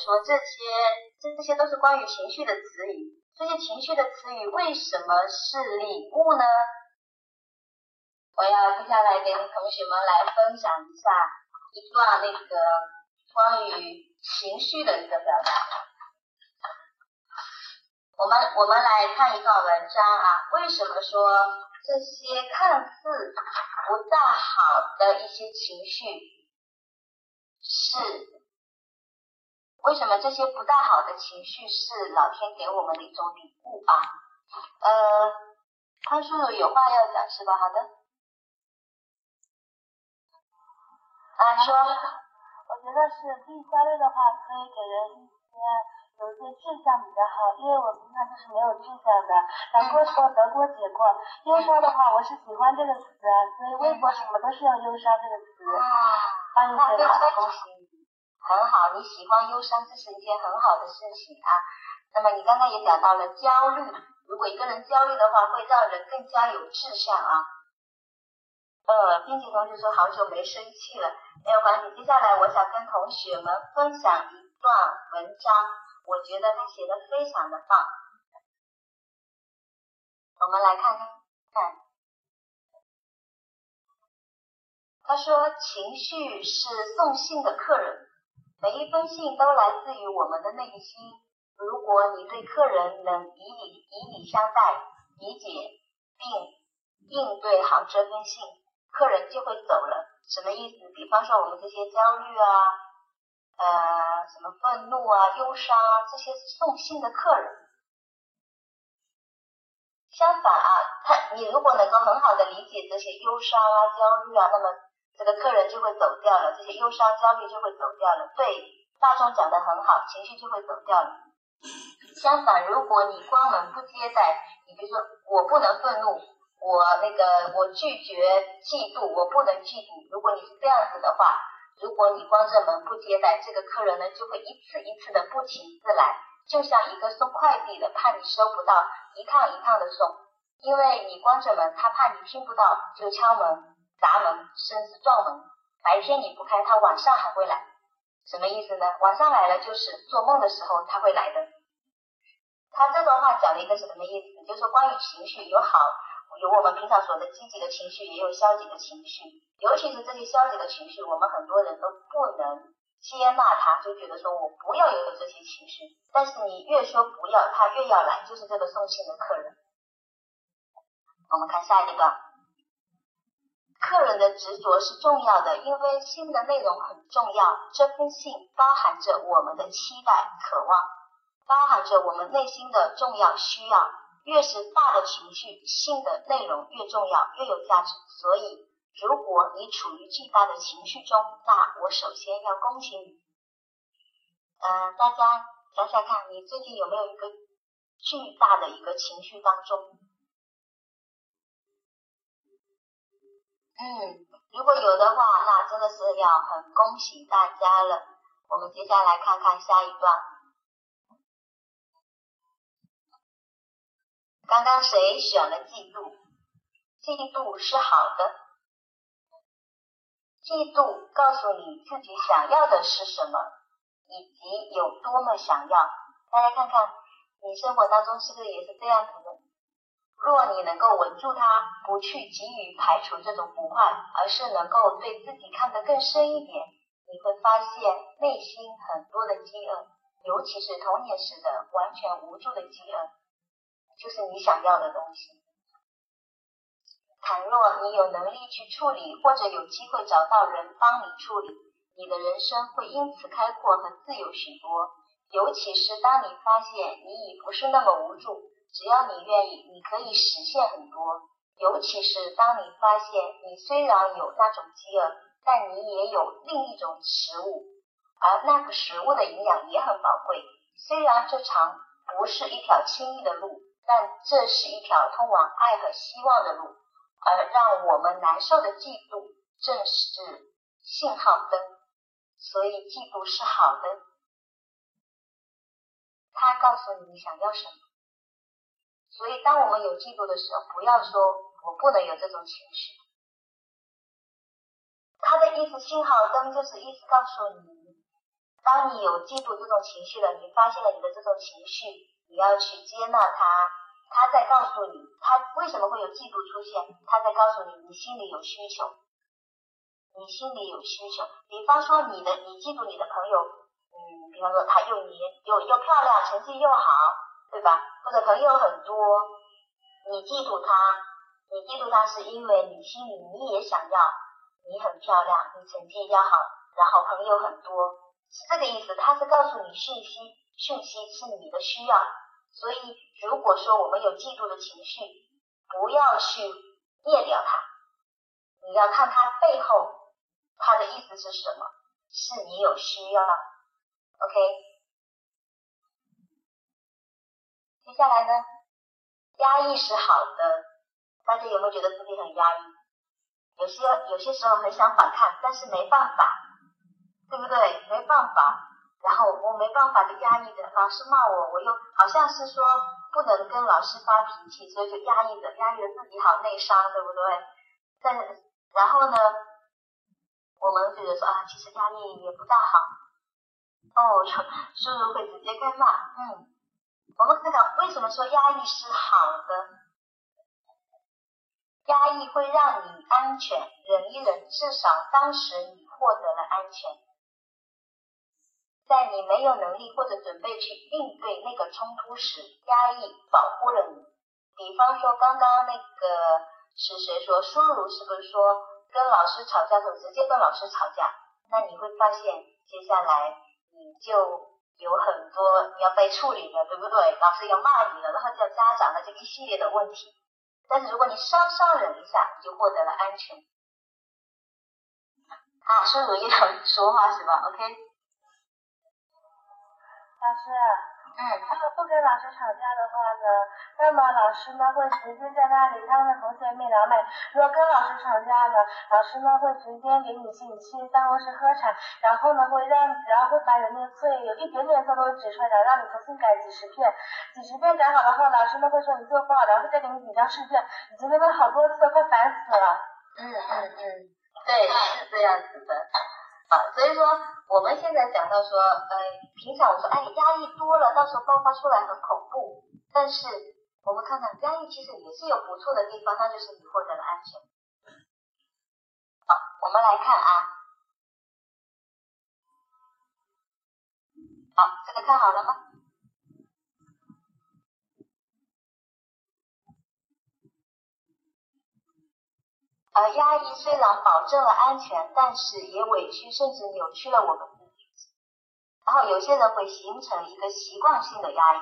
说这些这这些都是关于情绪的词语，这些情绪的词语为什么是礼物呢？我要接下来跟同学们来分享一下一段那个关于情绪的一个表达。我们我们来看一段文章啊，为什么说这些看似不大好的一些情绪？是为什么这些不大好的情绪是老天给我们的一种礼物啊？呃，潘叔叔有话要讲是吧？好的，啊说，我觉得是第三类的话，可以给人一些。有一些志向比较好，因为我平常就是没有志向的。难过时候得过且过，忧伤的话，我是喜欢这个词，所以微博什么都是用忧伤这个词。哇，那非常恭喜你，很好，你喜欢忧伤，这是一件很好的事情啊。那么你刚刚也讲到了焦虑，如果一个人焦虑的话，会让人更加有志向啊。呃，并且同学说好久没生气了，没有关系。接下来我想跟同学们分享一段文章。我觉得他写的非常的棒，我们来看看看。他说，情绪是送信的客人，每一封信都来自于我们的内心。如果你对客人能以礼以礼相待，理解并应对好这封信，客人就会走了。什么意思？比方说我们这些焦虑啊。呃，什么愤怒啊、忧伤啊，这些送信的客人。相反啊，他你如果能够很好的理解这些忧伤啊、焦虑啊，那么这个客人就会走掉了，这些忧伤、焦虑就会走掉了。对，大众讲的很好，情绪就会走掉了。相反，如果你关门不接待，你比如说我不能愤怒，我那个我拒绝嫉妒，我不能嫉妒。如果你是这样子的话。如果你关着门不接待这个客人呢，就会一次一次的不请自来，就像一个送快递的，怕你收不到，一趟一趟的送。因为你关着门，他怕你听不到，就敲门、砸门，甚至撞门。白天你不开，他晚上还会来。什么意思呢？晚上来了就是做梦的时候他会来的。他这段话讲了一个什么意思？就是说关于情绪有好。有我们平常说的积极的情绪，也有消极的情绪。尤其是这些消极的情绪，我们很多人都不能接纳他，就觉得说我不要有这些情绪。但是你越说不要，他越要来，就是这个送信的客人。我们看下一个，客人的执着是重要的，因为信的内容很重要。这封信包含着我们的期待、渴望，包含着我们内心的重要需要。越是大的情绪，信的内容越重要，越有价值。所以，如果你处于巨大的情绪中，那我首先要恭喜你。嗯，大家想想看，你最近有没有一个巨大的一个情绪当中？嗯，如果有的话，那真的是要很恭喜大家了。我们接下来看看下一段。刚刚谁选了嫉妒？嫉妒是好的，嫉妒告诉你自己想要的是什么，以及有多么想要。大家看看，你生活当中是不是也是这样子的？若你能够稳住它，不去急于排除这种不快，而是能够对自己看得更深一点，你会发现内心很多的饥饿，尤其是童年时的完全无助的饥饿。就是你想要的东西。倘若你有能力去处理，或者有机会找到人帮你处理，你的人生会因此开阔和自由许多。尤其是当你发现你已不是那么无助，只要你愿意，你可以实现很多。尤其是当你发现你虽然有那种饥饿，但你也有另一种食物，而那个食物的营养也很宝贵。虽然这长不是一条轻易的路。但这是一条通往爱和希望的路，而让我们难受的嫉妒正是信号灯。所以嫉妒是好的，它告诉你想要什么。所以当我们有嫉妒的时候，不要说我不能有这种情绪。他的意思，信号灯就是意思告诉你，当你有嫉妒这种情绪了，你发现了你的这种情绪，你要去接纳它。他在告诉你，他为什么会有嫉妒出现？他在告诉你，你心里有需求，你心里有需求。比方说，你的你嫉妒你的朋友，嗯，比方说他又年又又漂亮，成绩又好，对吧？或者朋友很多，你嫉妒他，你嫉妒他是因为你心里你也想要，你很漂亮，你成绩要好，然后朋友很多，是这个意思。他是告诉你讯息，讯息是你的需要。所以，如果说我们有嫉妒的情绪，不要去灭掉它，你要看它背后，它的意思是什么？是你有需要，OK？接下来呢，压抑是好的，大家有没有觉得自己很压抑？有些有些时候很想反抗，但是没办法，对不对？没办法。然后我没办法就压抑着，老师骂我，我又好像是说不能跟老师发脾气，所以就压抑着，压抑着自己好内伤，对不对？但然后呢，我们觉得说啊，其实压抑也不大好。哦，叔叔会直接开骂，嗯，我们看看为什么说压抑是好的？压抑会让你安全，忍一忍，至少当时你获得了安全。在你没有能力或者准备去应对那个冲突时，压抑保护了你。比方说，刚刚那个是谁说？舒如是不是说跟老师吵架就直接跟老师吵架？那你会发现，接下来你就有很多你要被处理的，对不对？老师要骂你了，然后叫家长的这一系列的问题。但是如果你稍稍忍一下，你就获得了安全。啊，孙如又要说话是吧？OK。老师，嗯，他们不跟老师吵架的话呢，那么老师呢会直接在那里，他们的同学面聊美。如果跟老师吵架呢，老师呢会直接给你请去办公室喝茶，然后呢会让，然后会把你那个作业有一点点错都指出来，让你重新改几十遍，几十遍改好了后，老师呢会说你做不好，然后再给你几张试卷。已经练了好多次，快烦死了。嗯嗯嗯，对，是这样子的。啊，所以说我们现在讲到说，呃，平常我说，哎，压抑多了，到时候爆发出来很恐怖。但是我们看看，压抑其实也是有不错的地方，那就是你获得了安全。好，我们来看啊，好，这个看好了吗？而压抑虽然保证了安全，但是也委屈甚至扭曲了我们。然后有些人会形成一个习惯性的压抑，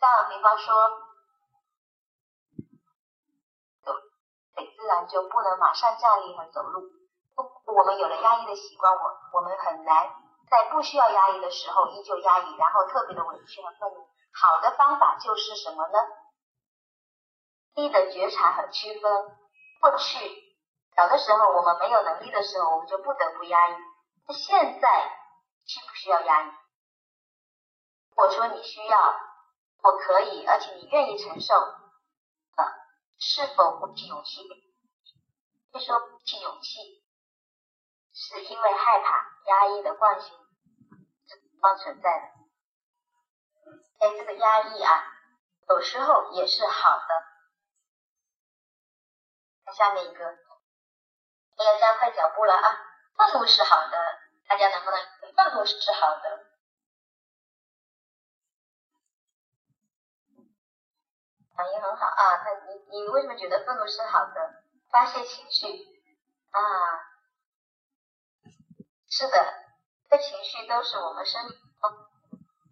像比方说，很自然就不能马上站立和走路。不，我们有了压抑的习惯，我我们很难在不需要压抑的时候依旧压抑，然后特别的委屈和愤怒。好的方法就是什么呢？力的觉察和区分，过去小的时候我们没有能力的时候，我们就不得不压抑。那现在需不需要压抑？我说你需要，我可以，而且你愿意承受，啊，是否鼓起勇气？会说鼓起勇气，是因为害怕压抑的惯性方存在的。哎，这个压抑啊，有时候也是好的。下面一个，我要加快脚步了啊！愤怒是好的，大家能不能？愤怒是好的，反应很好啊！他你你为什么觉得愤怒是好的？发泄情绪啊，是的，这情绪都是我们生命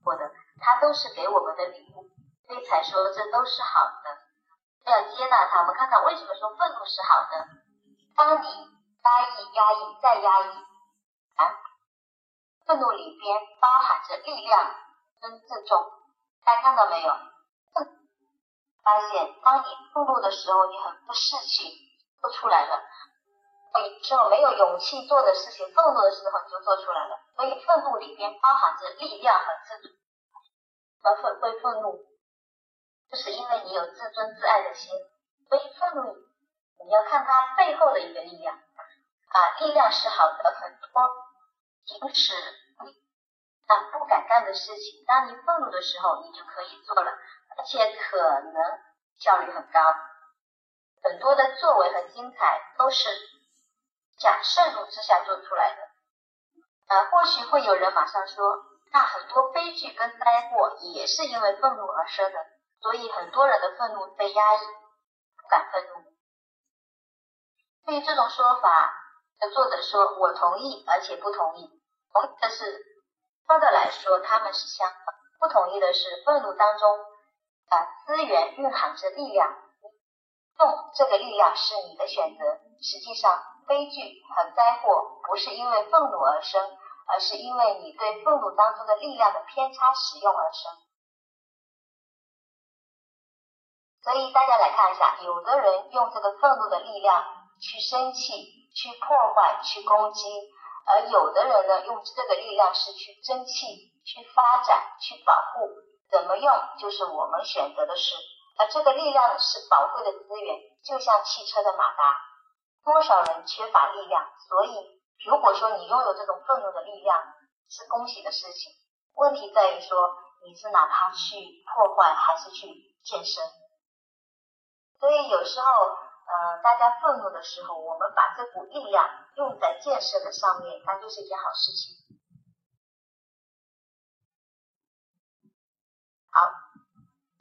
过的，它都是给我们的礼物，所以才说这都是好的。要接纳它，我们看看为什么说愤怒是好的。当你压抑、压抑、再压抑，啊，愤怒里边包含着力量跟自重，大家看到没有？发现当你愤怒的时候，你很多事情做出来了，有时候没有勇气做的事情，愤怒的时候你就做出来了。所以愤怒里边包含着力量和自主，和愤会愤怒。就是因为你有自尊自爱的心，所以愤怒你要看它背后的一个力量啊，力量是好的很多，平时啊不敢干的事情，当你愤怒的时候，你就可以做了，而且可能效率很高。很多的作为和精彩都是假盛怒之下做出来的。啊，或许会有人马上说，那很多悲剧跟灾祸也是因为愤怒而生的，所以很多人的愤怒被压抑，不敢愤怒。对于这种说法，的作者说我同意，而且不同意。同意的是，相对来说他们是相反；不同意的是，愤怒当中啊资源蕴含着力量，用这个力量是你的选择。实际上。悲剧和灾祸不是因为愤怒而生，而是因为你对愤怒当中的力量的偏差使用而生。所以大家来看一下，有的人用这个愤怒的力量去生气、去破坏、去攻击，而有的人呢，用这个力量是去争气、去发展、去保护。怎么用就是我们选择的事，而这个力量是宝贵的资源，就像汽车的马达。多少人缺乏力量，所以如果说你拥有这种愤怒的力量，是恭喜的事情。问题在于说你是拿它去破坏，还是去健身。所以有时候，呃，大家愤怒的时候，我们把这股力量用在建设的上面，那就是一件好事情。好，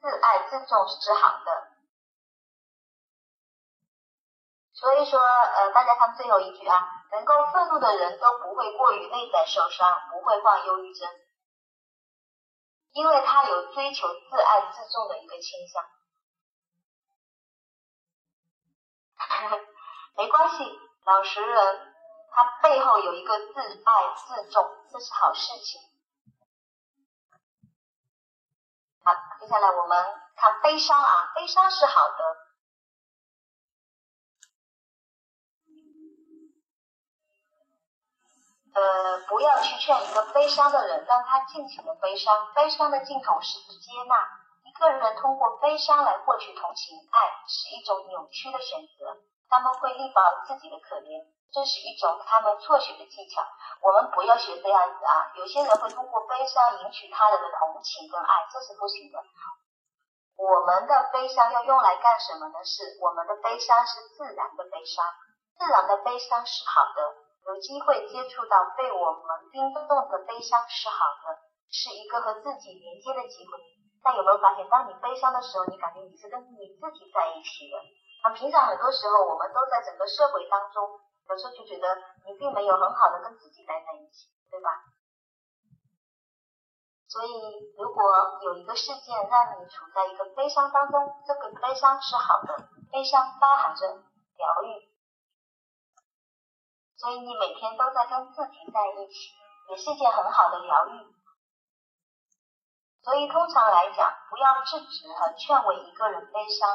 自爱自重是好的。所以说，呃，大家看最后一句啊，能够愤怒的人都不会过于内在受伤，不会患忧郁症，因为他有追求自爱自重的一个倾向。没关系，老实人他背后有一个自爱自重，这是好事情。好，接下来我们看悲伤啊，悲伤是好的。呃，不要去劝一个悲伤的人，让他尽情的悲伤。悲伤的尽头是接纳。个人通过悲伤来获取同情、爱，是一种扭曲的选择。他们会力保自己的可怜，这是一种他们错学的技巧。我们不要学这样子啊！有些人会通过悲伤赢取他人的同情跟爱，这是不行的。我们的悲伤要用来干什么呢？是我们的悲伤是自然的悲伤，自然的悲伤是好的。有机会接触到被我们冰冻的悲伤是好的，是一个和自己连接的机会。但有没有发现，当你悲伤的时候，你感觉你是跟你自己在一起的？那平常很多时候，我们都在整个社会当中，有时候就觉得你并没有很好的跟自己待在一起，对吧？所以，如果有一个事件让你处在一个悲伤当中，这个悲伤是好的，悲伤包含着疗愈。所以你每天都在跟自己在一起，也是一件很好的疗愈。所以通常来讲，不要制止和劝慰一个人悲伤，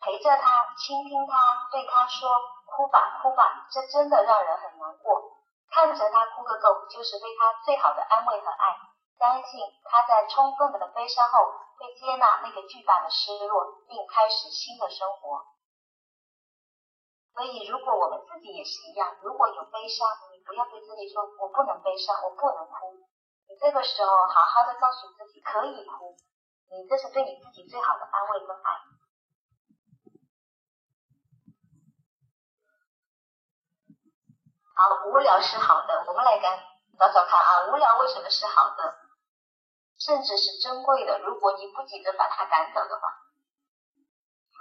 陪着他，倾听他，对他说：“哭吧，哭吧。”这真的让人很难过。看着他哭个够，就是对他最好的安慰和爱。相信他在充分的悲伤后，会接纳那个巨大的失落，并开始新的生活。所以，如果我们自己也是一样，如果有悲伤，你不要对自己说“我不能悲伤，我不能哭”。你这个时候好好的告诉自己可以哭，你这是对你自己最好的安慰跟爱。好，无聊是好的，我们来干找找看啊，无聊为什么是好的，甚至是珍贵的？如果你不急着把它赶走的话。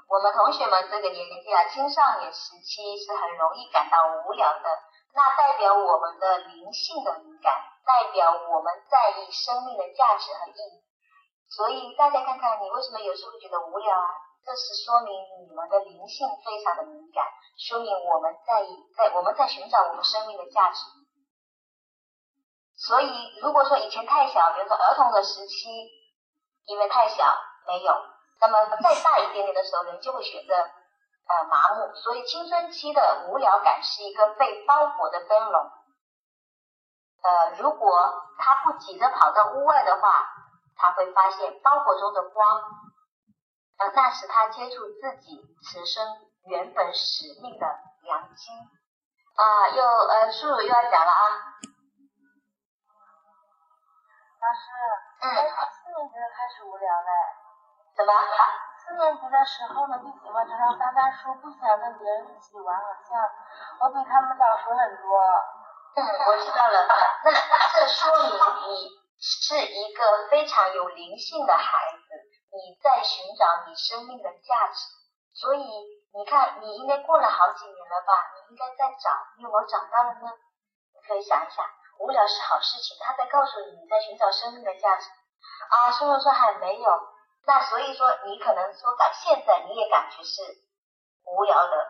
我们同学们这个年纪啊，青少年时期是很容易感到无聊的，那代表我们的灵性的敏感，代表我们在意生命的价值和意义。所以大家看看，你为什么有时候会觉得无聊啊？这是说明你们的灵性非常的敏感，说明我们在意，在我们在寻找我们生命的价值。所以如果说以前太小，比如说儿童的时期，因为太小没有。那么再大一点点的时候，人就会选择呃麻木，所以青春期的无聊感是一个被包裹的灯笼。呃，如果他不急着跑到屋外的话，他会发现包裹中的光，呃，那是他接触自己此生原本使命的良机。啊，又呃，叔叔又要讲了啊，老师，嗯，四年级就开始无聊嘞。怎么？四年级的时候呢，就喜欢常常翻翻书，不喜欢跟别人一起玩，好像我比他们早熟很多。嗯，我知道了。那这说明你是一个非常有灵性的孩子，你在寻找你生命的价值。所以你看，你应该过了好几年了吧？你应该在找，你有没有找到了呢？你可以想一想，无聊是好事情，他在告诉你你在寻找生命的价值啊。师傅说还没有，那所以说你可能说感现在你也感觉是无聊的，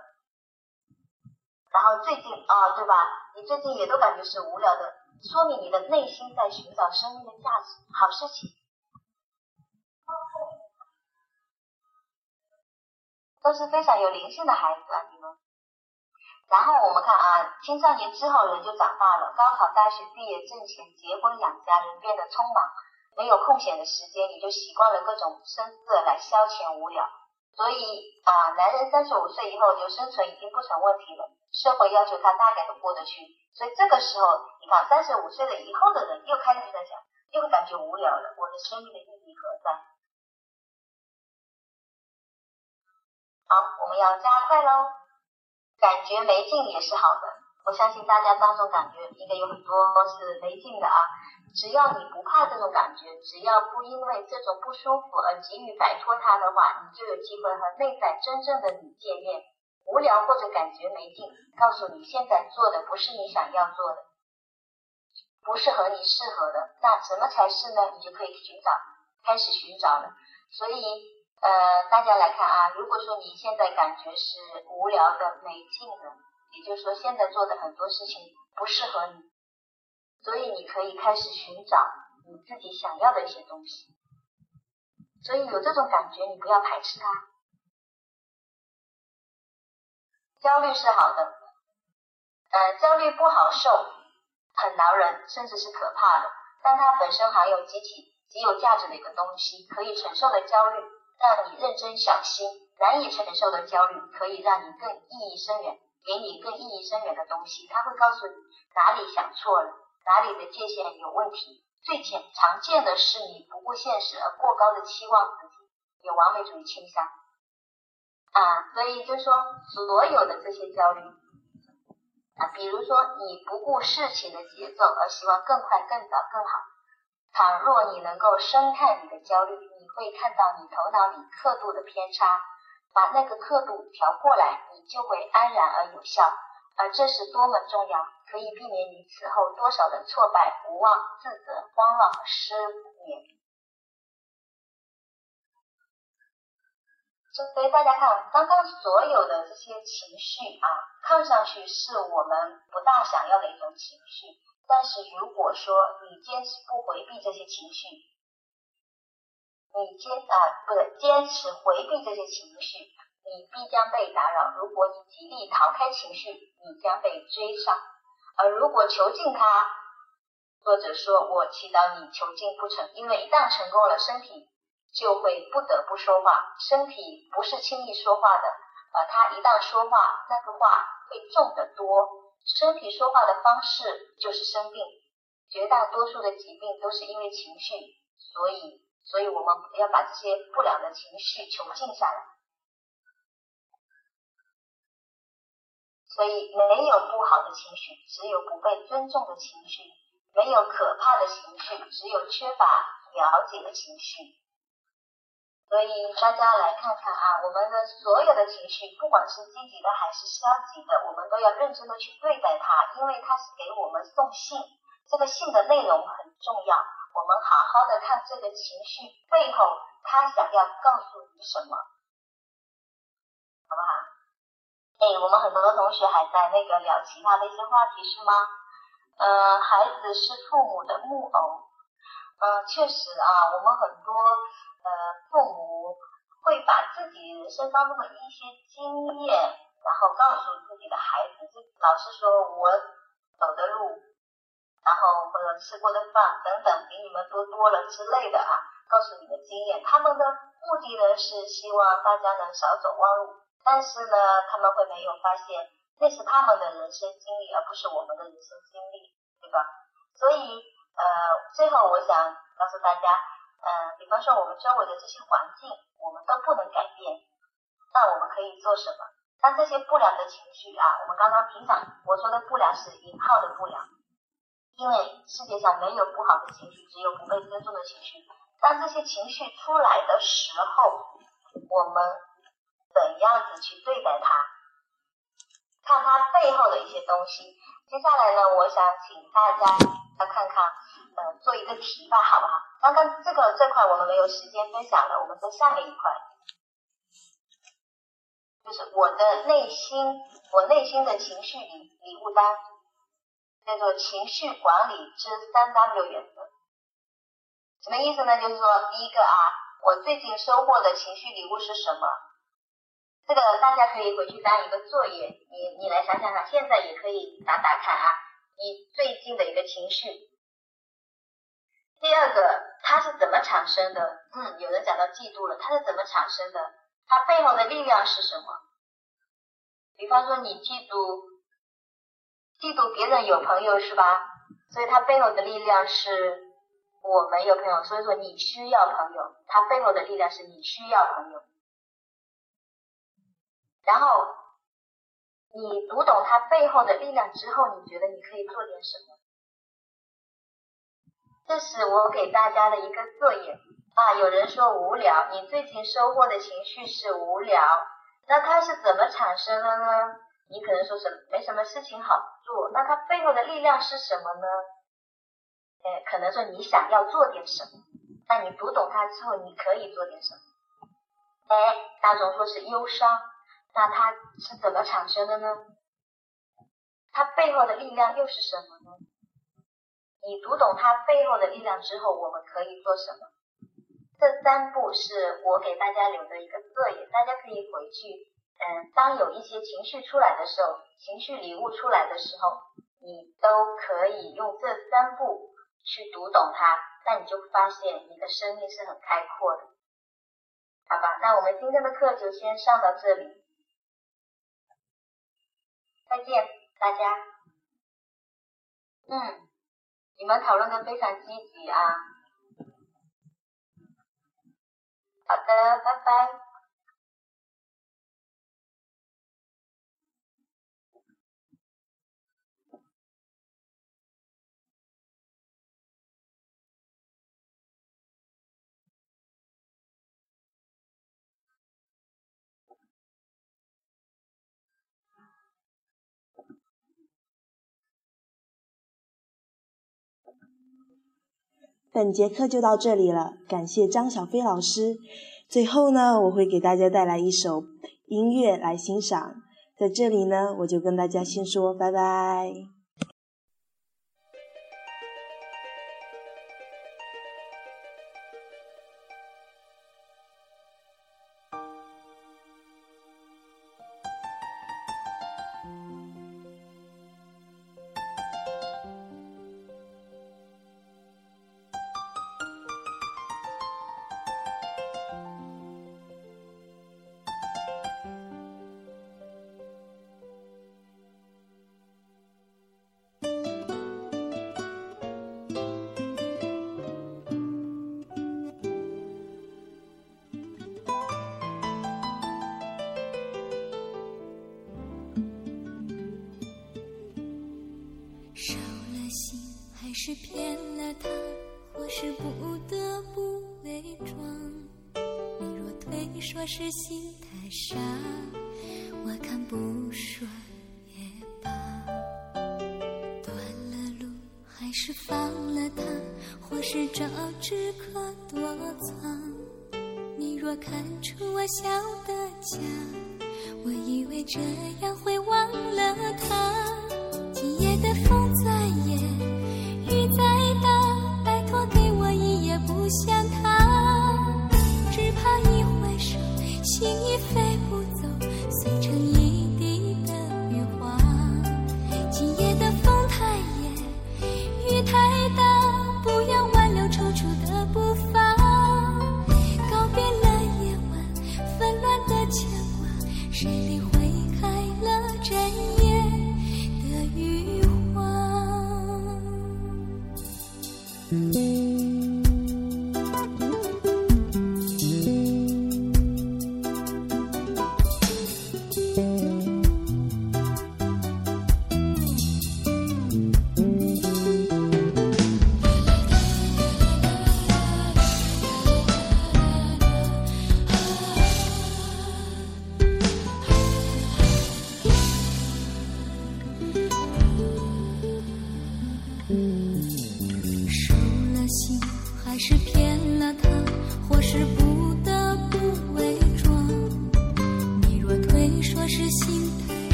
然后最近啊，对吧？你最近也都感觉是无聊的，说明你的内心在寻找生命的价值，好事情。都是非常有灵性的孩子啊，你们。然后我们看啊，青少年之后人就长大了，高考、大学毕业、挣钱、结婚、养家，人变得匆忙，没有空闲的时间，也就习惯了各种声色来消遣无聊。所以啊，男人三十五岁以后就生存已经不成问题了，社会要求他大概都过得去。所以这个时候，你看三十五岁的以后的人又开始在想，又感觉无聊了，我的生命的意义何在？好，我们要加快喽。感觉没劲也是好的，我相信大家当中感觉应该有很多是没劲的啊。只要你不怕这种感觉，只要不因为这种不舒服而急于摆脱它的话，你就有机会和内在真正的你见面。无聊或者感觉没劲，告诉你现在做的不是你想要做的，不是和你适合的，那什么才是呢？你就可以寻找，开始寻找了。所以。呃，大家来看啊，如果说你现在感觉是无聊的、没劲的，也就是说现在做的很多事情不适合你，所以你可以开始寻找你自己想要的一些东西。所以有这种感觉，你不要排斥它。焦虑是好的，呃，焦虑不好受，很挠人，甚至是可怕的，但它本身含有极其极有价值的一个东西，可以承受的焦虑。让你认真小心，难以承受的焦虑可以让你更意义深远，给你更意义深远的东西。他会告诉你哪里想错了，哪里的界限有问题。最浅常见的是你不顾现实而过高的期望自己，有完美主义倾向啊。所以就说所有的这些焦虑啊，比如说你不顾事情的节奏而希望更快、更早、更好。倘若你能够深看你的焦虑。你会看到你头脑里刻度的偏差，把那个刻度调过来，你就会安然而有效，而这是多么重要，可以避免你此后多少的挫败、无望、自责、慌乱和失眠。所以大家看，刚刚所有的这些情绪啊，看上去是我们不大想要的一种情绪，但是如果说你坚持不回避这些情绪，你坚啊，不是坚持回避这些情绪，你必将被打扰。如果你极力逃开情绪，你将被追上。而如果囚禁它，或者说我祈祷你囚禁不成，因为一旦成功了，身体就会不得不说话。身体不是轻易说话的，呃，它一旦说话，那个话会重得多。身体说话的方式就是生病，绝大多数的疾病都是因为情绪，所以。所以我们要把这些不良的情绪囚禁下来。所以没有不好的情绪，只有不被尊重的情绪；没有可怕的情绪，只有缺乏了解的情绪。所以大家来看看啊，我们的所有的情绪，不管是积极的还是消极的，我们都要认真的去对待它，因为它是给我们送信，这个信的内容很重要。我们好好的看这个情绪背后，他想要告诉你什么，好不好？哎，我们很多同学还在那个聊其他的一些话题是吗？呃，孩子是父母的木偶，嗯，确实啊，我们很多呃父母会把自己人生当中的一些经验，然后告诉自己的孩子，就老是说我走的路。然后或者吃过的饭等等比你们多多了之类的啊，告诉你的经验，他们的目的呢是希望大家能少走弯路，但是呢他们会没有发现那是他们的人生经历，而不是我们的人生经历，对吧？所以呃最后我想告诉大家，嗯，比方说我们周围的这些环境，我们都不能改变，那我们可以做什么？当这些不良的情绪啊，我们刚刚平常我说的不良是引号的不良，因为世界上没有不好的情绪，只有不被尊重的情绪。当这些情绪出来的时候，我们怎样子去对待它？看它背后的一些东西。接下来呢，我想请大家来看看，呃，做一个题吧，好不好？刚刚这个这块我们没有时间分享了，我们在下面一块。就是我的内心，我内心的情绪礼礼物单，叫做情绪管理之三 W 原则。什么意思呢？就是说，第一个啊，我最近收获的情绪礼物是什么？这个大家可以回去当一个作业，你你来想想看，现在也可以打打看啊，你最近的一个情绪。第二个，它是怎么产生的？嗯，有人讲到嫉妒了，它是怎么产生的？它背后的力量是什么？比方说，你嫉妒，嫉妒别人有朋友是吧？所以它背后的力量是我没有朋友，所以说你需要朋友。它背后的力量是你需要朋友。然后你读懂它背后的力量之后，你觉得你可以做点什么？这是我给大家的一个作业。啊，有人说无聊，你最近收获的情绪是无聊，那它是怎么产生的呢？你可能说什没什么事情好做，那它背后的力量是什么呢？哎，可能说你想要做点什么，那你读懂它之后，你可以做点什么？哎，大众说是忧伤，那它是怎么产生的呢？它背后的力量又是什么呢？你读懂它背后的力量之后，我们可以做什么？这三步是我给大家留的一个作业，大家可以回去，嗯，当有一些情绪出来的时候，情绪礼物出来的时候，你都可以用这三步去读懂它，那你就发现你的生命是很开阔的，好吧？那我们今天的课就先上到这里，再见大家。嗯，你们讨论的非常积极啊。好的，拜拜。本节课就到这里了，感谢张小飞老师。最后呢，我会给大家带来一首音乐来欣赏。在这里呢，我就跟大家先说拜拜。说是心太傻，我看不说也罢。断了路，还是放了他，或是找只可躲藏。你若看出我笑的假，我以为这样会忘了他。今夜的风再野。雨再大，拜托给我一夜不想他，